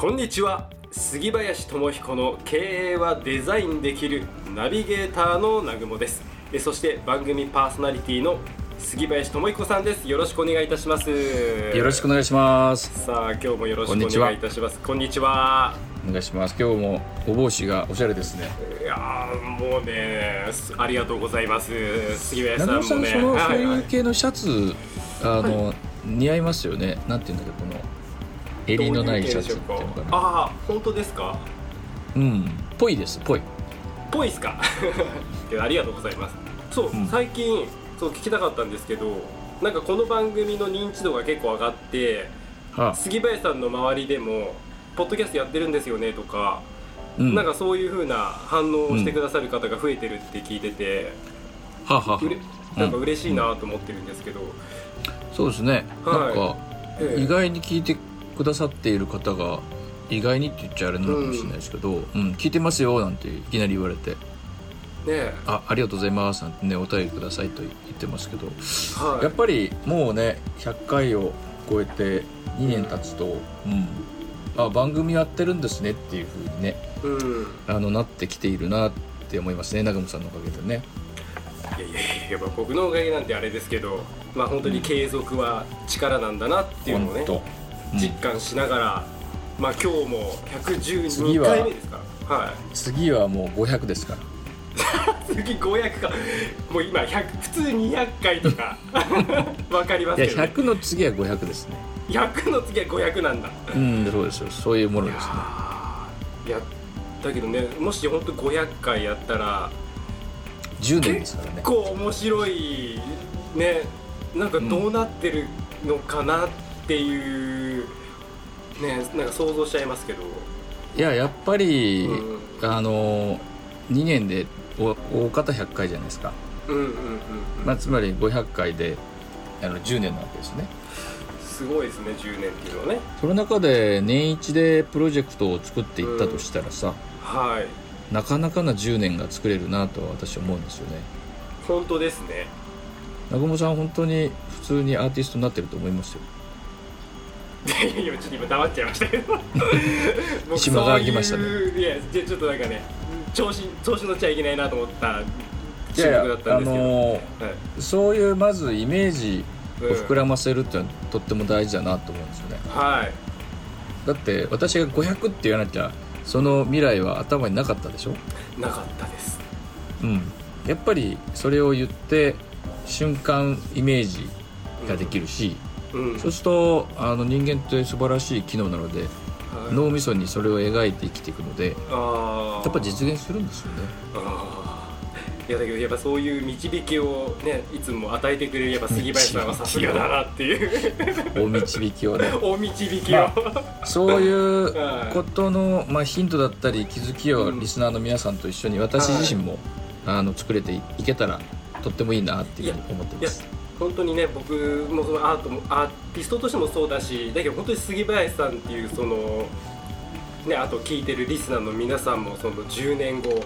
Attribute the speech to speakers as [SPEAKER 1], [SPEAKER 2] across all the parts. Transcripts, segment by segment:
[SPEAKER 1] こんにちは。杉林智彦の経営はデザインできるナビゲーターの南雲です。えそして番組パーソナリティの杉林智彦さんです。よろしくお願いいたします。
[SPEAKER 2] よろしくお願いします。
[SPEAKER 1] さあ今日もよろしくお願いいたします。こんにちは。
[SPEAKER 2] お願いします。今日もお帽子がおしゃれですね。
[SPEAKER 1] いやもうねありがとうございます。杉林さんもね。
[SPEAKER 2] その、
[SPEAKER 1] はい
[SPEAKER 2] そうい。う系のシャツあの、似合いますよね。なんていうんだけど襟のないシャツっていうのかな。
[SPEAKER 1] ああ本当ですか？
[SPEAKER 2] うんぽいですぽい。
[SPEAKER 1] ぽいっすか？ありがとうございます。そう、
[SPEAKER 2] うん。
[SPEAKER 1] 最近そう聞きたかったんですけどなんかこの番組の認知度が結構上がって
[SPEAKER 2] はあ、
[SPEAKER 1] 杉林さんの周りでも「ポッドキャストやってるんですよね」とか、
[SPEAKER 2] うん、
[SPEAKER 1] なんかそういう風な反応をしてくださる方が増えてるって聞いてて、
[SPEAKER 2] はあ、はあ
[SPEAKER 1] うれなんか嬉しいなと思ってるんですけど、
[SPEAKER 2] そうですね、
[SPEAKER 1] はい。
[SPEAKER 2] なんか
[SPEAKER 1] ええ。
[SPEAKER 2] 意外に聞いてくださっている方が意外にって言っちゃあれなのかもしれないですけど、うん。聞いてますよなんていきなり言われて。
[SPEAKER 1] ね
[SPEAKER 2] あありがとうございますなんてねお便りくださいと言ってますけど。
[SPEAKER 1] はい。
[SPEAKER 2] やっぱりもうね100回を超えて2年経つと、うん、あ番組やってるんですねっていう風にね
[SPEAKER 1] うん。
[SPEAKER 2] あのなってきているなって思いますね長野さんのおかげでね。
[SPEAKER 1] いやいやいやまあ僕のおかげなんてあれですけどまあ本当に継続は力なんだなっていうのをね、実感しながら、まあ今日も
[SPEAKER 2] 次
[SPEAKER 1] 112
[SPEAKER 2] は
[SPEAKER 1] 回目ですかはい。
[SPEAKER 2] 次はもう500ですから。
[SPEAKER 1] 次500か。もう今100普通200回とか。わかりますけど、ね、
[SPEAKER 2] 100の次は500ですね。
[SPEAKER 1] 100の次は500なんだ。
[SPEAKER 2] うんそうですよ。そういうものですね。
[SPEAKER 1] いやだけどねもし本当500回やったら
[SPEAKER 2] 10年ですからね。
[SPEAKER 1] 結構面白いね。なんかどうなってるのかなっていう、ねなんか想像しちゃいますけど、
[SPEAKER 2] いややっぱり、
[SPEAKER 1] うん。
[SPEAKER 2] あの2年でお大方100回じゃないですか、
[SPEAKER 1] うんうんうんうん。
[SPEAKER 2] まあ、つまり500回であの10年なわけですね。
[SPEAKER 1] すごいですね10年っていうのはね。
[SPEAKER 2] その中で年一でプロジェクトを作っていったとしたらさ、
[SPEAKER 1] はい。
[SPEAKER 2] なかなかな10年が作れるなと私は思うんですよね。
[SPEAKER 1] 本当ですね。
[SPEAKER 2] 南雲さん本当に普通にアーティストになってると思いますよ
[SPEAKER 1] いやいやちょっと今黙っちゃいましたけど。僕
[SPEAKER 2] 一間が空きましたね。
[SPEAKER 1] いやじゃあちょっとなんかね調子調子乗っちゃいけないなと思った
[SPEAKER 2] い
[SPEAKER 1] 収録だったんですけど、
[SPEAKER 2] あの
[SPEAKER 1] はい。
[SPEAKER 2] そういうまずイメージを
[SPEAKER 1] うん
[SPEAKER 2] 膨らませるっていうのはとっても大事だなと思うんですよね。
[SPEAKER 1] はい。
[SPEAKER 2] だって私が500って言わなきゃその未来は頭になかったでしょ？
[SPEAKER 1] なかったです。
[SPEAKER 2] うん。やっぱりそれを言って瞬間イメージができるし、
[SPEAKER 1] うん
[SPEAKER 2] そうするとあの人間って素晴らしい機能なので
[SPEAKER 1] はい。
[SPEAKER 2] 脳みそにそれを描いて生きていくのでやっぱ実現するんですよね。
[SPEAKER 1] いやだけどやっぱそういう導きをねいつも与えてくれるやっぱ杉林さんはさすがだなっていう。
[SPEAKER 2] お導きをね。
[SPEAKER 1] お導きを、
[SPEAKER 2] そういう ことの、まあ、ヒントだったり気づきをリスナーの皆さんと一緒に私自身も、あの作れていけたらとってもいいなっていうふうに思ってます
[SPEAKER 1] 本当にね僕もそのアートもアーティストとしてもそうだしだけど本当に杉林さんっていうそのねあと聞いてるリスナーの皆さんもその10年後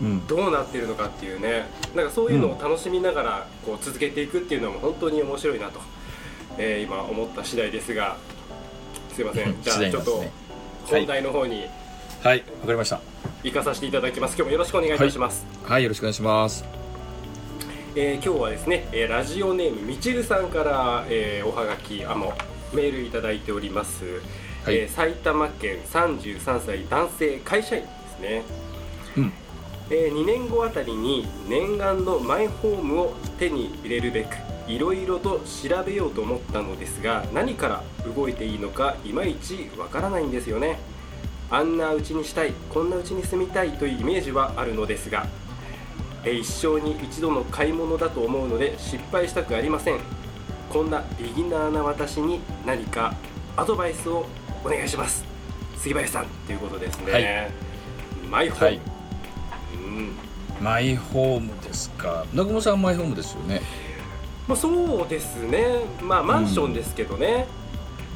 [SPEAKER 2] うん。
[SPEAKER 1] どうなってるのかっていうねなんかそういうのを楽しみながらこう続けていくっていうのも本当に面白いなと、えー今思った次第ですがすいません。じゃあちょっと本題の方に
[SPEAKER 2] はい。わかりました。
[SPEAKER 1] 行かさせていただきます。今日もよろしくお願いいたします、
[SPEAKER 2] はいよろしくお願いします
[SPEAKER 1] えー今日はですね、えーラジオネームみちるさんから、えーおはがきあもメールいただいております、
[SPEAKER 2] はい。
[SPEAKER 1] えー埼玉県33歳男性会社員ですね、
[SPEAKER 2] うん。
[SPEAKER 1] え2年後あたりに念願のマイホームを手に入れるべくいろいろと調べようと思ったのですが何から動いていいのかいまいちわからないんですよね。あんな家にしたいこんな家に住みたいというイメージはあるのですがえー一生に一度の買い物だと思うので失敗したくありません。こんなビギナーな私に何かアドバイスをお願いします。杉林さんということですね、
[SPEAKER 2] はい。
[SPEAKER 1] マイホーム、
[SPEAKER 2] はい。
[SPEAKER 1] うん。
[SPEAKER 2] マイホームですか。南雲さんマイホームですよね。
[SPEAKER 1] まあ、そうですね。まあマンションですけどね、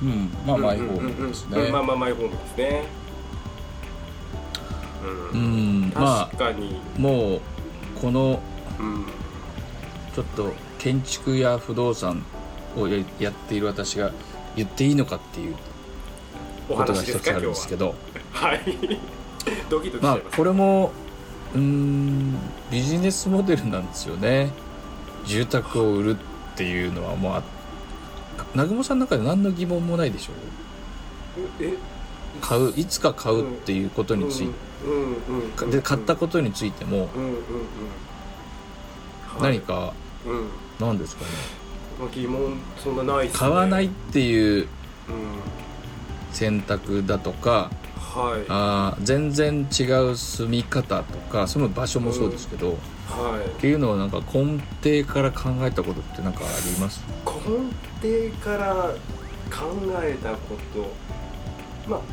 [SPEAKER 2] うん。まあ
[SPEAKER 1] うん
[SPEAKER 2] マイホームですね。
[SPEAKER 1] うんうんうんまあまあマイホームですね。
[SPEAKER 2] う
[SPEAKER 1] うん、
[SPEAKER 2] んま
[SPEAKER 1] 確かに、
[SPEAKER 2] あもうこの
[SPEAKER 1] うん。
[SPEAKER 2] ちょっと建築や不動産をややっている私が言っていいのかっていう
[SPEAKER 1] お
[SPEAKER 2] ことが一つあるんですけど。
[SPEAKER 1] は。い。ドキドキしち
[SPEAKER 2] まあこれもうーんビジネスモデルなんですよね。住宅を売るっていうのはもうあ南雲さんの中で何の疑問もないでしょう？
[SPEAKER 1] え
[SPEAKER 2] 買ういつか買うっていうことについて、
[SPEAKER 1] うんうんうん、
[SPEAKER 2] で買ったことについても。
[SPEAKER 1] うんうんうん。
[SPEAKER 2] 何、か
[SPEAKER 1] うん。
[SPEAKER 2] 何ですかね。
[SPEAKER 1] まあ、疑問そんなないね。
[SPEAKER 2] 買わないっていう
[SPEAKER 1] うん。
[SPEAKER 2] 選択だとか
[SPEAKER 1] はい。
[SPEAKER 2] あー全然違う住み方とか住む場所もそうですけど、
[SPEAKER 1] はい。
[SPEAKER 2] っていうのをなんか根底から考えたことって何かあります？
[SPEAKER 1] 根底から考えたこと。まあ考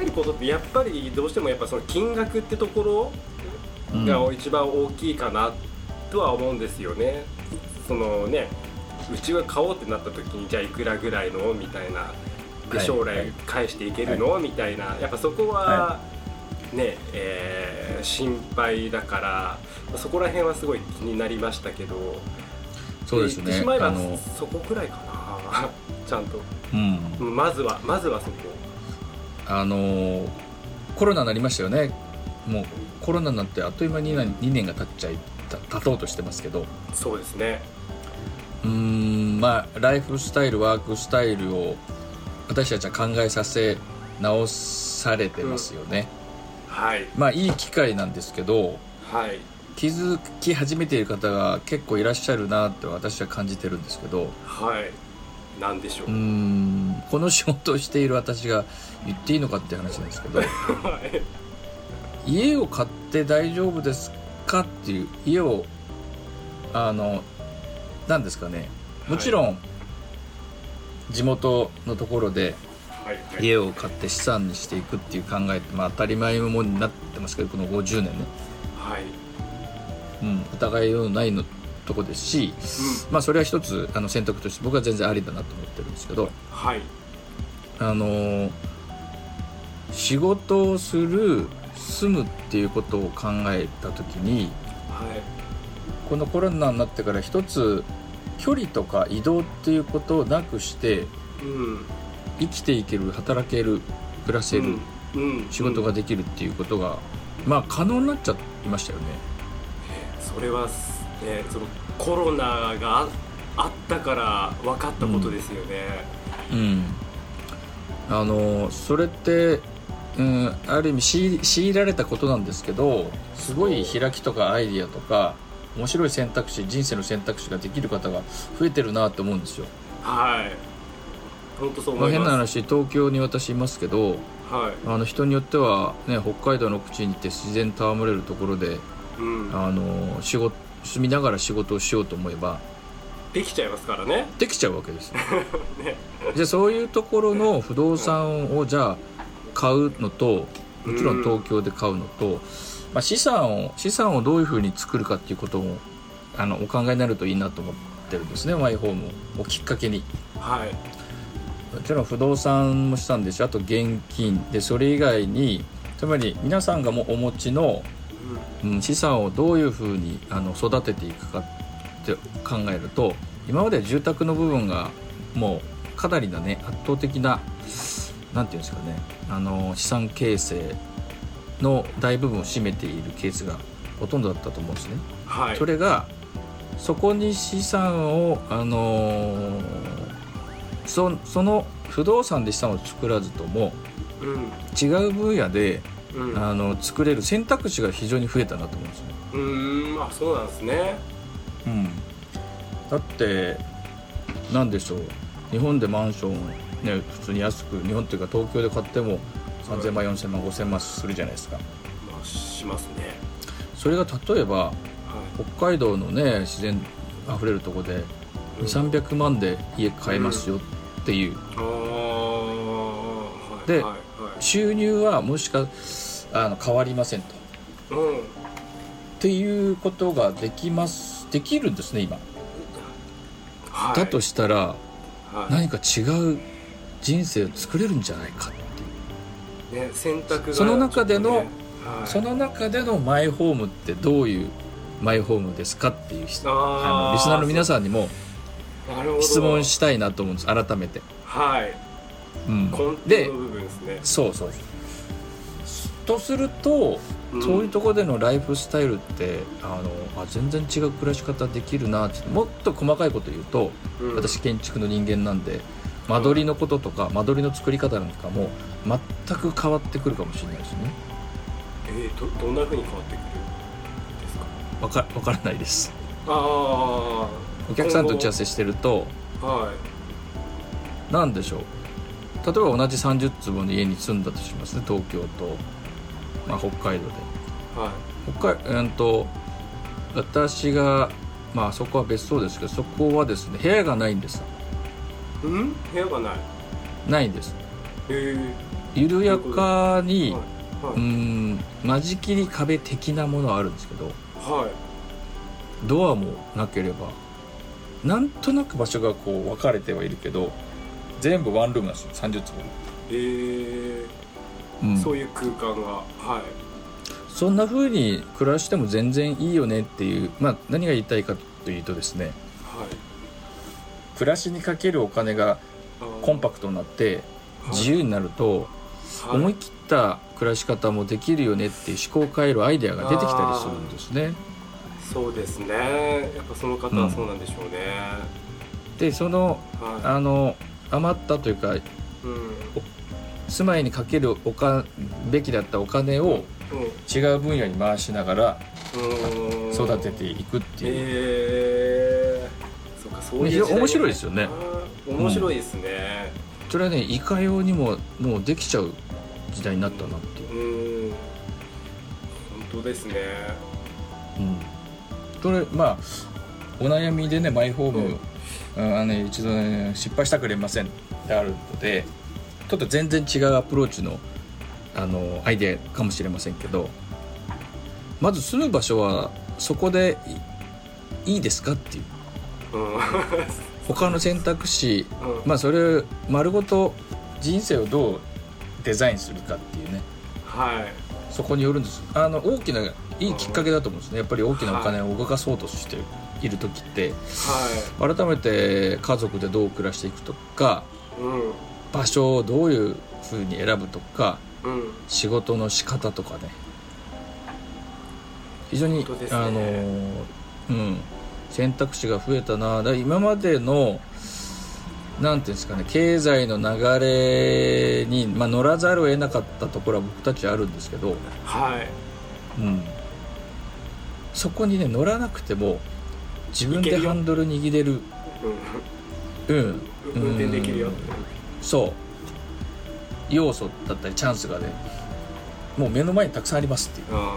[SPEAKER 1] えることってやっぱりどうしてもやっぱその金額ってところが一番大きいかなとは思うんですよね。そのねうちが買おうってなった時にじゃあいくらぐらいのみたいな。で
[SPEAKER 2] はい。
[SPEAKER 1] 将来
[SPEAKER 2] はい。
[SPEAKER 1] 返していけるの、みたいな。やっぱそこは、
[SPEAKER 2] は
[SPEAKER 1] ねえー心配だからそこら辺はすごい気になりましたけど。
[SPEAKER 2] そうですね。
[SPEAKER 1] 言ってしまえばそこくらいかな。ちゃんと。
[SPEAKER 2] うん。
[SPEAKER 1] うんまずはまずはそこ
[SPEAKER 2] あのコロナになりましたよね。もうコロナになってあっという間に2年が経っちゃいた経とうとしてますけど。
[SPEAKER 1] そうですね。
[SPEAKER 2] うーんまあライフスタイルワークスタイルを私たちは考えさせ直されてますよね、
[SPEAKER 1] はい。
[SPEAKER 2] まあいい機会なんですけど
[SPEAKER 1] はい。
[SPEAKER 2] 気づき始めている方が結構いらっしゃるなって私は感じてるんですけど。
[SPEAKER 1] はい。なんでしょう。
[SPEAKER 2] うーんこの仕事をしている私が言っていいのかっていう話なんですけど
[SPEAKER 1] はい
[SPEAKER 2] 家を買って大丈夫ですかっていう家をあの何ですかねもちろん地元のところで
[SPEAKER 1] はい。はい
[SPEAKER 2] 家を買って資産にしていくっていう考えって、まあ、当たり前のものになってますけどこの50年ね、
[SPEAKER 1] はい。
[SPEAKER 2] うん、疑いようのないのとこですし、まあ、それは一つあの選択として僕は全然ありだなと思ってるんですけど
[SPEAKER 1] はい。
[SPEAKER 2] あの仕事をする住むっていうことを考えた時に
[SPEAKER 1] はい。
[SPEAKER 2] このコロナになってから一つ距離とか移動っていうことをなくして
[SPEAKER 1] うん。
[SPEAKER 2] 生きていける働ける暮らせる、
[SPEAKER 1] うん。
[SPEAKER 2] 仕事ができるっていうことが、まあ可能になっちゃいましたよね。
[SPEAKER 1] それはすねそのコロナがああったから分かったことですよね、
[SPEAKER 2] うん、あのそれって、うん、ある意味強いられたことなんですけどすごい開きとかアイディアとか面白い選択肢人生の選択肢ができる方が増えてるなと思うんですよ。
[SPEAKER 1] はい。本当そう
[SPEAKER 2] まあ、
[SPEAKER 1] 思い
[SPEAKER 2] 変な話東京に私いますけど
[SPEAKER 1] はい。
[SPEAKER 2] あの人によっては、ね、北海道の奥地に行って自然と戯れるところで
[SPEAKER 1] うん、
[SPEAKER 2] あの仕事住みながら仕事をしようと思えば
[SPEAKER 1] できちゃいますからね。
[SPEAKER 2] できちゃうわけですよ。
[SPEAKER 1] ね。
[SPEAKER 2] じゃあそういうところの不動産をじゃあ買うのともちろん東京で買うのと、まあ、資産を資産をどういうふうに作るかっていうこともあのお考えになるといいなと思ってるんですねマイホームを。きっかけに。
[SPEAKER 1] はい。
[SPEAKER 2] もちろん不動産も資産ですしあと現金。でそれ以外につまり皆さんがもお持ちの、うん、資産をどういうふうにあの育てていくかって考えると今まで住宅の部分がもうかなりなね圧倒的ななんていうんですかねあの資産形成の大部分を占めているケースがほとんどだったと思うんですね。
[SPEAKER 1] はい。
[SPEAKER 2] それがそこに資産をあのーそその不動産で資産を作らずとも
[SPEAKER 1] うん。
[SPEAKER 2] 違う分野で
[SPEAKER 1] うん。う
[SPEAKER 2] あの作れる選択肢が非常に増えたなと思うんですよ、
[SPEAKER 1] ーん。あそうなんですね。
[SPEAKER 2] うん、だって何でしょう。日本でマンションね普通に安く日本っていうか東京で買っても3000万4000万5000万するじゃないですか。
[SPEAKER 1] まあしますね。
[SPEAKER 2] それが例えば
[SPEAKER 1] は
[SPEAKER 2] 北海道のね自然あふれるとこで
[SPEAKER 1] い
[SPEAKER 2] 2300万で家買えますよっていう。
[SPEAKER 1] あ
[SPEAKER 2] で
[SPEAKER 1] はい
[SPEAKER 2] 収入はもしかあの変わりませんと。
[SPEAKER 1] うん。
[SPEAKER 2] ていうことができますできるんですね今、
[SPEAKER 1] はい。
[SPEAKER 2] だとしたら
[SPEAKER 1] はい。
[SPEAKER 2] 何か違う人生を作れるんじゃないかっていう。
[SPEAKER 1] ね選択が
[SPEAKER 2] その中での
[SPEAKER 1] はい。
[SPEAKER 2] その中でのマイホームってどういうマイホームですかっていう質あ
[SPEAKER 1] あ
[SPEAKER 2] のリスナーの皆さんにも質問したいなと思うんです。改めて、
[SPEAKER 1] はい。
[SPEAKER 2] うん。で
[SPEAKER 1] ね。
[SPEAKER 2] そうそうとすると、
[SPEAKER 1] うん。
[SPEAKER 2] そういうところでのライフスタイルってあのあ全然違う暮らし方できるなって。もっと細かいこと言うと、
[SPEAKER 1] うん。
[SPEAKER 2] 私建築の人間なんで間取りのこととか間取りの作り方なんかも全く変わってくるかもしれないですね。
[SPEAKER 1] えー、どどんなふうに変わってくるんですか？
[SPEAKER 2] わかわからないです。
[SPEAKER 1] ああ
[SPEAKER 2] お客さんと打ち合わせしてると
[SPEAKER 1] は
[SPEAKER 2] 何でしょう？例えば同じ30坪の家に住んだとしますね東京と、まあ、北海道で。
[SPEAKER 1] いはい。
[SPEAKER 2] 北海うんと私がまあそこは別荘ですけどそこはですね部屋がないんです
[SPEAKER 1] うん？部屋がない。
[SPEAKER 2] ないんです。
[SPEAKER 1] へえ。
[SPEAKER 2] 緩やかに
[SPEAKER 1] は
[SPEAKER 2] う
[SPEAKER 1] い。
[SPEAKER 2] ん間仕切り壁的なものはあるんですけど
[SPEAKER 1] はい。
[SPEAKER 2] ドアもなければなんとなく場所がこう分かれてはいるけど全部ワンルームなんですよ30坪、
[SPEAKER 1] え。ー
[SPEAKER 2] うん。
[SPEAKER 1] そういう空間がはい。
[SPEAKER 2] そんな風に暮らしても全然いいよねっていう、まあ、何が言いたいかというとですね
[SPEAKER 1] はい
[SPEAKER 2] 暮らしにかけるお金がコンパクトになって
[SPEAKER 1] はい。
[SPEAKER 2] 自由になると
[SPEAKER 1] はい。
[SPEAKER 2] 思い切った暮らし方もできるよねっていう思考を変えるアイデアが出てきたりするんですね。
[SPEAKER 1] そうですね。やっぱその方はそうなんでしょうね、
[SPEAKER 2] でその
[SPEAKER 1] は
[SPEAKER 2] あの余ったというか
[SPEAKER 1] いうん。
[SPEAKER 2] 住まいにかけるおかべきだったお金を違う分野に回しながら
[SPEAKER 1] うん。うん
[SPEAKER 2] 育てていくっていう、
[SPEAKER 1] えー、そうかそういう
[SPEAKER 2] 面白いですよね。
[SPEAKER 1] 面白いですね。
[SPEAKER 2] それはねいかようにももうできちゃう時代になったなっていう、
[SPEAKER 1] うん、本当ですね。
[SPEAKER 2] うん、それまあお悩みでねマイホーム、うん。あのね、一度、ね、失敗したくれませんであるのでちょっと全然違うアプローチのあのアイデアかもしれませんけどまず住む場所はそこでいいいですかっていう。
[SPEAKER 1] うん
[SPEAKER 2] 他の選択肢
[SPEAKER 1] うん。
[SPEAKER 2] まあそれ丸ごと人生をどうデザインするかっていうね。
[SPEAKER 1] はい。
[SPEAKER 2] そこによるんです。あの大きないいきっかけだと思うんですね。やっぱり大きなお金を動かそうとしている時って。
[SPEAKER 1] は
[SPEAKER 2] 改めて家族でどう暮らしていくとか
[SPEAKER 1] いうん。
[SPEAKER 2] 場所をどういうふうに選ぶとか
[SPEAKER 1] うん。
[SPEAKER 2] 仕事の仕方とかね。非常に、
[SPEAKER 1] ね。
[SPEAKER 2] あのうん選択肢が増えたな。だ今までのなんていうんですかね経済の流れに、まあ、乗らざるを得なかったところは僕たちあるんですけど、
[SPEAKER 1] はい。
[SPEAKER 2] うん、そこにね乗らなくても自分でハンドル握れる。うん。
[SPEAKER 1] うん。運転できるよ
[SPEAKER 2] そう。要素だったりチャンスがねもう目の前にたくさんありますってい
[SPEAKER 1] あ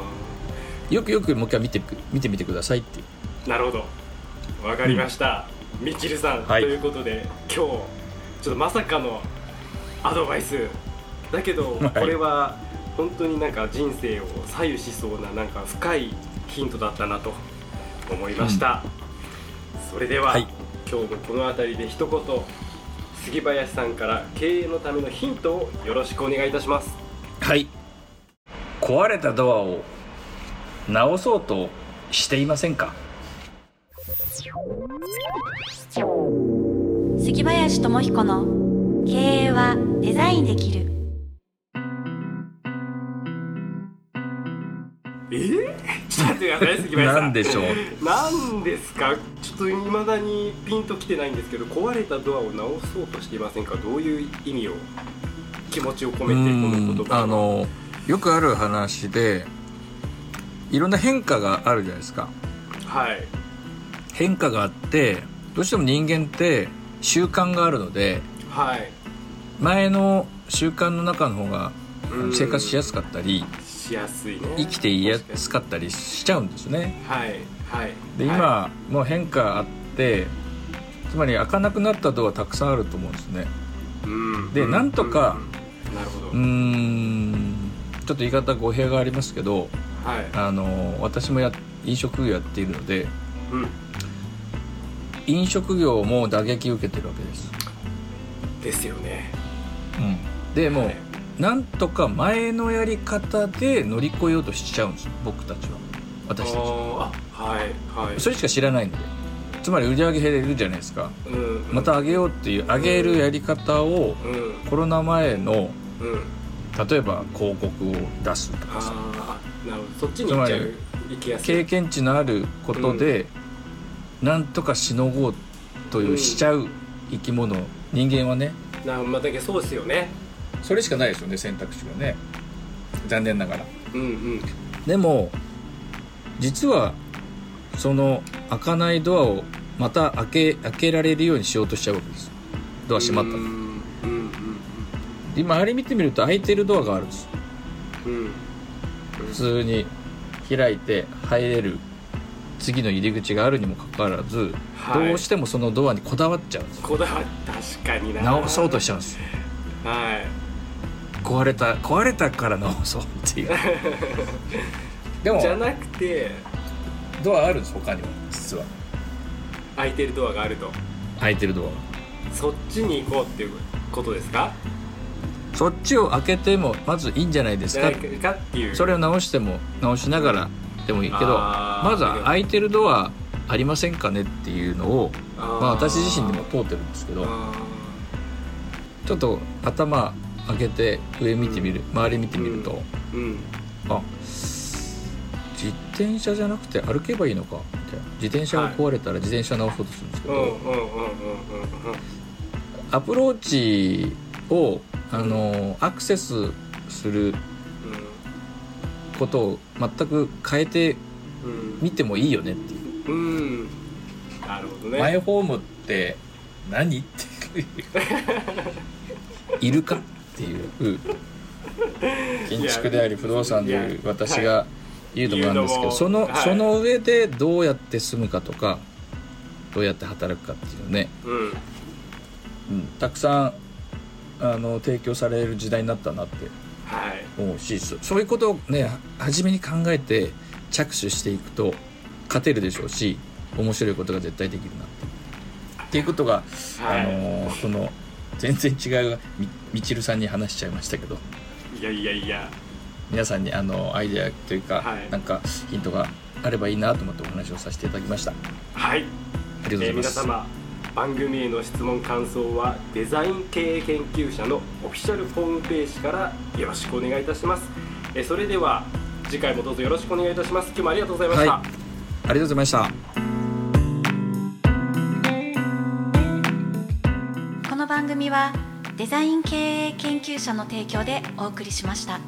[SPEAKER 2] うよくよくもう一回見てく見てみてくださいっていう。
[SPEAKER 1] ーなるほどわかりました、みちるさん、
[SPEAKER 2] はい。
[SPEAKER 1] ということで今日ちょっとまさかのアドバイス。だけど、
[SPEAKER 2] はい。
[SPEAKER 1] これは本当になんか人生を左右しそうななんか深いヒントだったなと思いました、それでは、
[SPEAKER 2] はい。
[SPEAKER 1] 今日もこの辺りで一言杉林さんから経営のためのヒントをよろしくお願いいたします。
[SPEAKER 2] はい。壊れたドアを直そうとしていませんか？
[SPEAKER 3] 杉林智彦の経営はデザインできる。
[SPEAKER 1] え？ー、ちょっと待ってください杉林さん。
[SPEAKER 2] なんでしょう。
[SPEAKER 1] なんですか？ちょっと未だにピンときてないんですけど壊れたドアを直そうとしていませんか？どういう意味を気持ちを込めてこの言葉
[SPEAKER 2] あのよくある話でいろんな変化があるじゃないですか。
[SPEAKER 1] はい
[SPEAKER 2] 変化があってどうしても人間って習慣があるので
[SPEAKER 1] はい。
[SPEAKER 2] 前の習慣の中の方が
[SPEAKER 1] うん。
[SPEAKER 2] 生活しやすかったり
[SPEAKER 1] しやすいね。
[SPEAKER 2] 生きていやすかったりしちゃうんですね。
[SPEAKER 1] はいはい。
[SPEAKER 2] で今、
[SPEAKER 1] は
[SPEAKER 2] もう変化あってつまり開かなくなったドアたくさんあると思うんですね。
[SPEAKER 1] いうん。
[SPEAKER 2] でなんとか
[SPEAKER 1] なるほど、
[SPEAKER 2] うーんちょっと言い方語弊がありますけど
[SPEAKER 1] はい。
[SPEAKER 2] あの私もや飲食業やっているので
[SPEAKER 1] うん
[SPEAKER 2] 飲食業も打撃受けてるわけです、
[SPEAKER 1] ですよね。
[SPEAKER 2] でもう、
[SPEAKER 1] はい。
[SPEAKER 2] なんとか前のやり方で乗り越えようとしちゃうんです僕たちは。私たち。は
[SPEAKER 1] はいはい。
[SPEAKER 2] それしか知らないので。つまり売り上げ減れるじゃないですか。
[SPEAKER 1] うん
[SPEAKER 2] また上げようっていう上げるやり方を
[SPEAKER 1] うん。
[SPEAKER 2] コロナ前の
[SPEAKER 1] うん。
[SPEAKER 2] 例えば広告を出すとかさ。
[SPEAKER 1] なるほど。そっちに行っちゃう。行きやすい。
[SPEAKER 2] 経験値のあることで、なんとかしのごうといううんしちゃう生き物。人間はね。
[SPEAKER 1] なまあだけどそうですよね。
[SPEAKER 2] それしかないですよね選択肢がね。残念ながら。
[SPEAKER 1] うんうん。
[SPEAKER 2] でも実はその開かないドアをまた開け開けられるようにしようとしちゃうわけです。ドア閉まったの
[SPEAKER 1] うんうん
[SPEAKER 2] 今周り見てみると開いてるドアがあるんです。
[SPEAKER 1] うんうん。
[SPEAKER 2] 普通に開いて入れる次の入り口があるにもかかわらず、
[SPEAKER 1] はい。
[SPEAKER 2] どうしてもそのドアにこだわっちゃうんです
[SPEAKER 1] こだわ確かにな。
[SPEAKER 2] 直そうとしちゃうんです
[SPEAKER 1] はい。
[SPEAKER 2] 壊れた壊れたから直そうっていう。でも
[SPEAKER 1] じゃなくて
[SPEAKER 2] ドアあるんです他にも実は。
[SPEAKER 1] 開いてるドアがあると。
[SPEAKER 2] 開いてるドア。
[SPEAKER 1] そっちに行こうっていうことですか？
[SPEAKER 2] そっちを開けてもまずいいんじゃないですか。
[SPEAKER 1] かっていう。
[SPEAKER 2] それを直しても直しながらでもいいけどまずは開いてるドアありませんかねっていうのをまあ私自身でも通ってるんですけど
[SPEAKER 1] あ
[SPEAKER 2] ちょっと頭開けて上見てみる周り見てみると、
[SPEAKER 1] ーうん。
[SPEAKER 2] あ自転車じゃなくて歩けばいいのかみたいな。自転車が壊れたら自転車直そうとするんですけど、
[SPEAKER 1] うんうんうんうんうんうん。
[SPEAKER 2] アプローチをあのアクセスすることを全く変えて
[SPEAKER 1] うん。
[SPEAKER 2] みてもいいよねっていう、
[SPEAKER 1] うん。うんなるほどね。
[SPEAKER 2] マイホームって何っていう。いるかっていう。建築であり不動産である
[SPEAKER 1] いや
[SPEAKER 2] 私が言うのもなんですけど、その、
[SPEAKER 1] はい。
[SPEAKER 2] その上でどうやって住むかとかどうやって働くかっていうのね、
[SPEAKER 1] うん。
[SPEAKER 2] うん、たくさんあの提供される時代になったなって。
[SPEAKER 1] はい
[SPEAKER 2] 思うしそそういうことをね初めに考えて着手していくと勝てるでしょうし面白いことが絶対できるなって。いうことが、
[SPEAKER 1] はい。
[SPEAKER 2] あのその全然違うみみちるさんに話しちゃいましたけど。
[SPEAKER 1] いやいやいや。
[SPEAKER 2] 皆さんにあのアイデアというか、
[SPEAKER 1] はい。
[SPEAKER 2] なんかヒントがあればいいなと思ってお話をさせていただきました。あ
[SPEAKER 1] はい。
[SPEAKER 2] りがとうござ
[SPEAKER 1] えー
[SPEAKER 2] います、
[SPEAKER 1] 皆様番組への質問感想はデザイン経営研究者のオフィシャルホームページからよろしくお願いいたします、えーそれでは次回もどうぞよろしくお願いいたします。今日もありがとうございました、
[SPEAKER 2] はい。ありがとうございました。
[SPEAKER 3] この番組はデザイン経営研究者の提供でお送りしました。